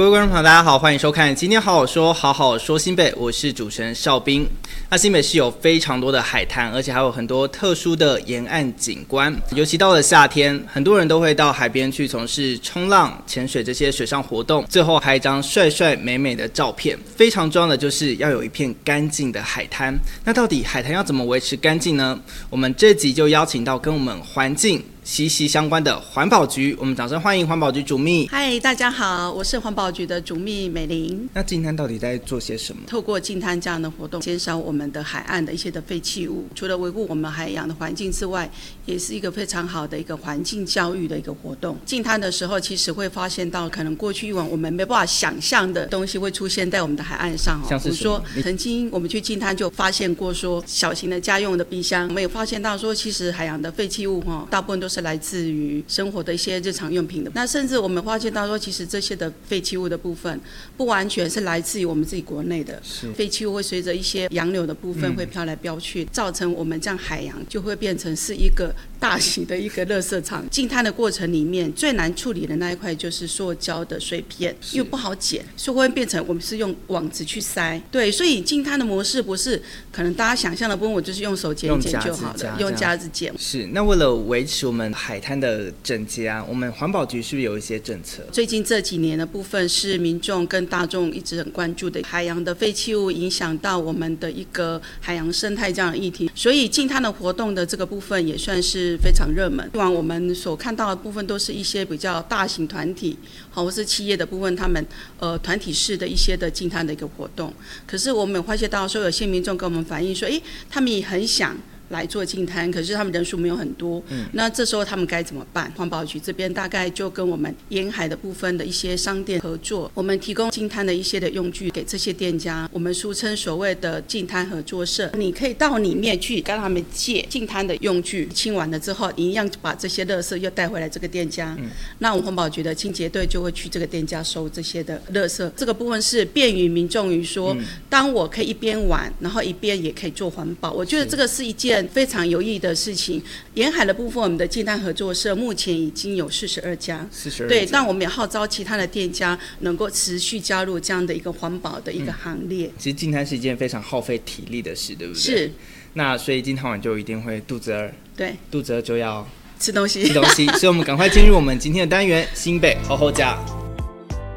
各位观众朋友，大家好，欢迎收看今天好好说，好好说新北，我是主持人邵兵。那新北市有非常多的海滩，而且还有很多特殊的沿岸景观。尤其到了夏天，很多人都会到海边去从事冲浪、潜水这些水上活动，最后拍一张帅帅美美的照片。非常重要的就是要有一片干净的海滩。那到底海滩要怎么维持干净呢？我们这集就邀请到跟我们环境息息相关的环保局，我们掌声欢迎环保局主秘。嗨，大家好，我是环保局的主秘美玲。那净滩到底在做些什么？透过净滩这样的活动，减少我们的海岸的一些的废弃物，除了维护我们海洋的环境之外，也是一个非常好的一个环境教育的一个活动。净滩的时候，其实会发现到可能过去以往我们没办法想象的东西会出现在我们的海岸上哦。像是说，曾经我们去净滩就发现过说，小型的家用的冰箱，我们也发现到说，其实海洋的废弃物哈，大部分都是。来自于生活的一些日常用品的，那甚至我们发现到说，其实这些的废弃物的部分，不完全是来自于我们自己国内的，废弃物会随着一些洋流的部分会飘来飘去，造成我们这样海洋就会变成是一个大型的一个垃圾场。进滩的过程里面最难处理的那一块就是塑胶的碎片，因为不好捡，所以会变成我们是用网子去塞。对，所以进滩的模式不是可能大家想象的，不用我就是用手捡一捡就好了，用夹子捡。是，那为了维持我们。海滩的整洁啊，我们环保局是不是有一些政策？最近这几年的部分是民众跟大众一直很关注的海洋的废弃物影响到我们的一个海洋生态这样的议题，所以进滩的活动的这个部分也算是非常热门。以往我们所看到的部分都是一些比较大型团体，好或是企业的部分，他们呃团体式的一些的净滩的一个活动。可是我们有发现到说，有些民众跟我们反映说，诶，他们也很想。来做净滩，可是他们人数没有很多，嗯，那这时候他们该怎么办？环保局这边大概就跟我们沿海的部分的一些商店合作，我们提供净滩的一些的用具给这些店家，我们俗称所谓的净滩合作社，你可以到里面去跟他们借净滩的用具，清完了之后，你一样把这些垃圾又带回来这个店家，嗯，那我们环保局的清洁队就会去这个店家收这些的垃圾，这个部分是便于民众于说，当我可以一边玩，然后一边也可以做环保，我觉得这个是一件。非常有意义的事情，沿海的部分，我们的净滩合作社目前已经有四十二家，四十二，对，但我们也号召其他的店家能够持续加入这样的一个环保的一个行列。嗯、其实进滩是一件非常耗费体力的事，对不对？是。那所以净滩完就一定会肚子饿，对，肚子饿就要吃东西，吃东西。所以我们赶快进入我们今天的单元——新北厚厚呷。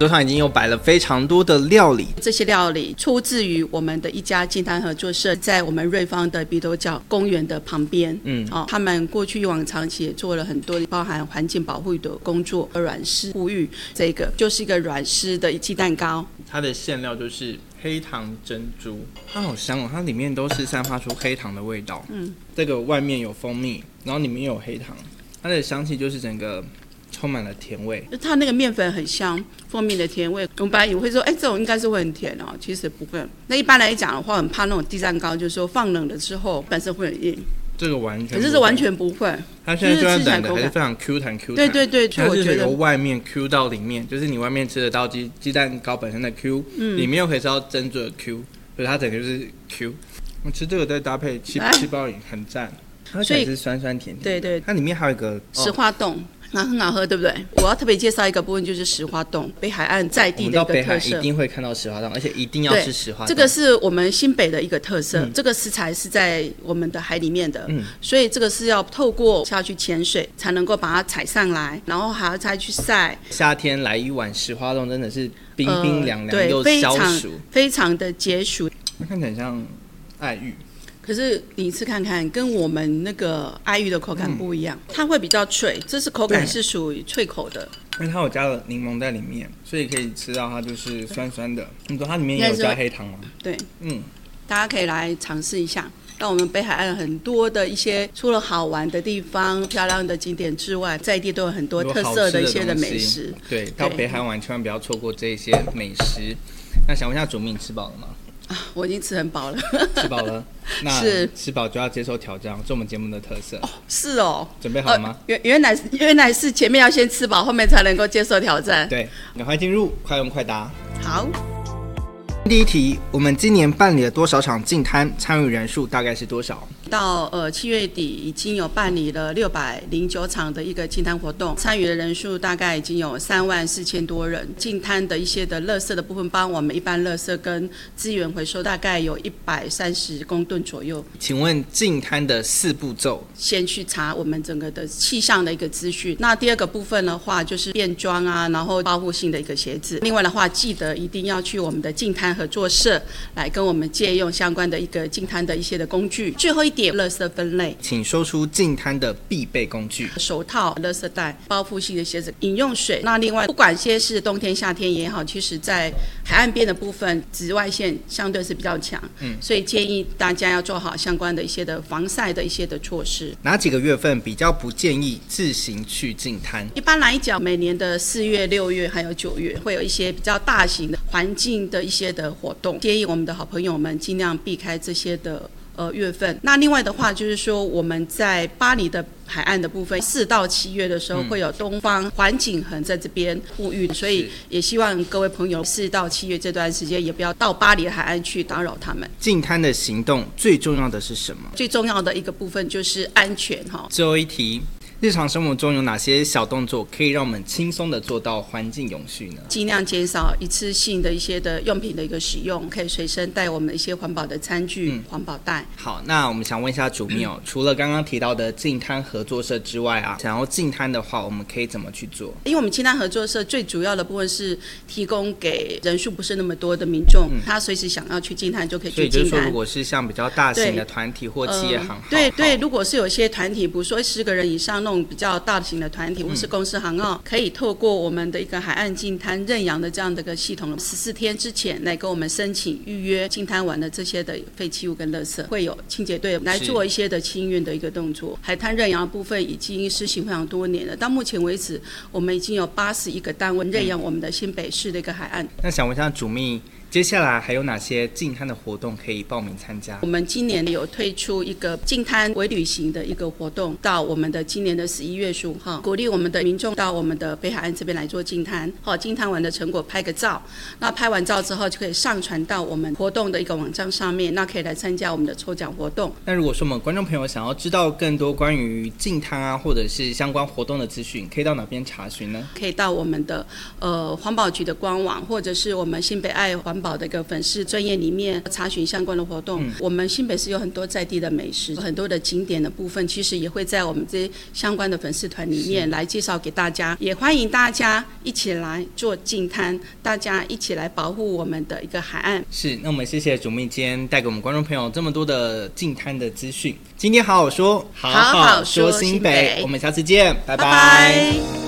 桌上已经有摆了非常多的料理，这些料理出自于我们的一家净滩合作社，在我们瑞芳的鼻头角公园的旁边。嗯，哦，他们过去以往长期也做了很多包含环境保护的工作。软丝护育这个就是一个软丝的鸡蛋糕，它的馅料就是黑糖珍珠，它好香哦，它里面都是散发出黑糖的味道。嗯，这个外面有蜂蜜，然后里面有黑糖，它的香气就是整个。充满了甜味，就它那个面粉很香，蜂蜜的甜味。我们本来以为会说，哎，这种应该是会很甜哦，其实不会。那一般来讲的话，很怕那种地蛋糕，就是说放冷了之后本身会很硬。这个完全，可是是完全不会。它现在虽然冷的还是非常 Q 弹 Q 弹。对对对，它是由外面 Q 到里面，就是你外面吃得到鸡鸡蛋糕本身的 Q，嗯，里面又可以吃到珍珠的 Q，所以它整个就是 Q。我吃这个再搭配气气泡饮，很赞。它其实是酸酸甜甜。对对，它里面还有一个石花冻。那很好喝，对不对？我要特别介绍一个部分，就是石花冻，北海岸在地的一个特色。北海一定会看到石花冻，而且一定要吃石花冻。这个是我们新北的一个特色，嗯、这个食材是在我们的海里面的，嗯，所以这个是要透过下去潜水才能够把它采上来，然后还要再去晒。夏天来一碗石花冻，真的是冰冰凉凉又消暑，呃、非常的解暑。它看起来很像爱玉。可是你吃看看，跟我们那个爱玉的口感不一样，嗯、它会比较脆，这是口感是属于脆口的。因为它有加了柠檬在里面，所以可以吃到它就是酸酸的。你说它里面也有加黑糖吗？对，嗯，大家可以来尝试一下。到我们北海岸很多的一些除了好玩的地方、漂亮的景点之外，在地都有很多特色的一些的美食。对，到北海玩千万不要错过这些美食。那想问一下主秘，你吃饱了吗？啊，我已经吃很饱了，吃饱了，那是吃饱就要接受挑战，是我们节目的特色。哦，是哦，准备好了吗？呃、原原来原来是前面要先吃饱，后面才能够接受挑战。对，赶快进入快问快答。好，第一题，我们今年办理了多少场净摊？参与人数大概是多少？到呃七月底，已经有办理了六百零九场的一个净摊活动，参与的人数大概已经有三万四千多人。净摊的一些的垃圾的部分，帮我们一般垃圾跟资源回收，大概有一百三十公吨左右。请问净摊的四步骤？先去查我们整个的气象的一个资讯。那第二个部分的话，就是变装啊，然后保护性的一个鞋子。另外的话，记得一定要去我们的净滩合作社来跟我们借用相关的一个净滩的一些的工具。最后一点。垃圾分类，请说出净滩的必备工具：手套、垃圾袋、包覆性的鞋子、饮用水。那另外，不管些是冬天、夏天也好，其实在海岸边的部分，紫外线相对是比较强，嗯，所以建议大家要做好相关的一些的防晒的一些的措施。哪几个月份比较不建议自行去净滩？一般来讲，每年的四月、六月还有九月，会有一些比较大型的环境的一些的活动，建议我们的好朋友们尽量避开这些的。呃，月份。那另外的话，就是说我们在巴黎的海岸的部分，四到七月的时候会有东方环景横在这边呼吁，所以也希望各位朋友四到七月这段时间也不要到巴黎海岸去打扰他们。净滩的行动最重要的是什么？最重要的一个部分就是安全哈。最后一题。日常生活中有哪些小动作可以让我们轻松的做到环境永续呢？尽量减少一次性的一些的用品的一个使用，可以随身带我们的一些环保的餐具、嗯、环保袋。好，那我们想问一下主秘哦，除了刚刚提到的净滩合作社之外啊，想要净滩的话，我们可以怎么去做？因为我们净滩合作社最主要的部分是提供给人数不是那么多的民众，嗯、他随时想要去净滩就可以去净滩。所以就是说，如果是像比较大型的团体或企业行号，对、呃、对，对，如果是有些团体，比如说十个人以上那种比较大型。的团体或是公司行号，可以透过我们的一个海岸净滩认养的这样的一个系统，十四天之前来跟我们申请预约净滩完的这些的废弃物跟垃圾，会有清洁队来做一些的清运的一个动作。海滩认养的部分已经实行非常多年了，到目前为止，我们已经有八十一个单位认养我们的新北市的一个海岸。那想问一下主秘。接下来还有哪些净滩的活动可以报名参加？我们今年有推出一个净滩微旅行的一个活动，到我们的今年的十一月十五号，鼓励我们的民众到我们的北海岸这边来做净滩。好，净滩完的成果拍个照，那拍完照之后就可以上传到我们活动的一个网站上面，那可以来参加我们的抽奖活动。那如果说我们观众朋友想要知道更多关于净滩啊，或者是相关活动的资讯，可以到哪边查询呢？可以到我们的呃环保局的官网，或者是我们新北爱环保的一个粉丝。专业里面查询相关的活动，嗯、我们新北市有很多在地的美食，很多的景点的部分，其实也会在我们这些相关的粉丝团里面来介绍给大家。也欢迎大家一起来做净滩，大家一起来保护我们的一个海岸。是，那我们谢谢主秘今天带给我们观众朋友这么多的净滩的资讯。今天好好说，好好说新北，好好说新北，我们下次见，拜拜。拜拜。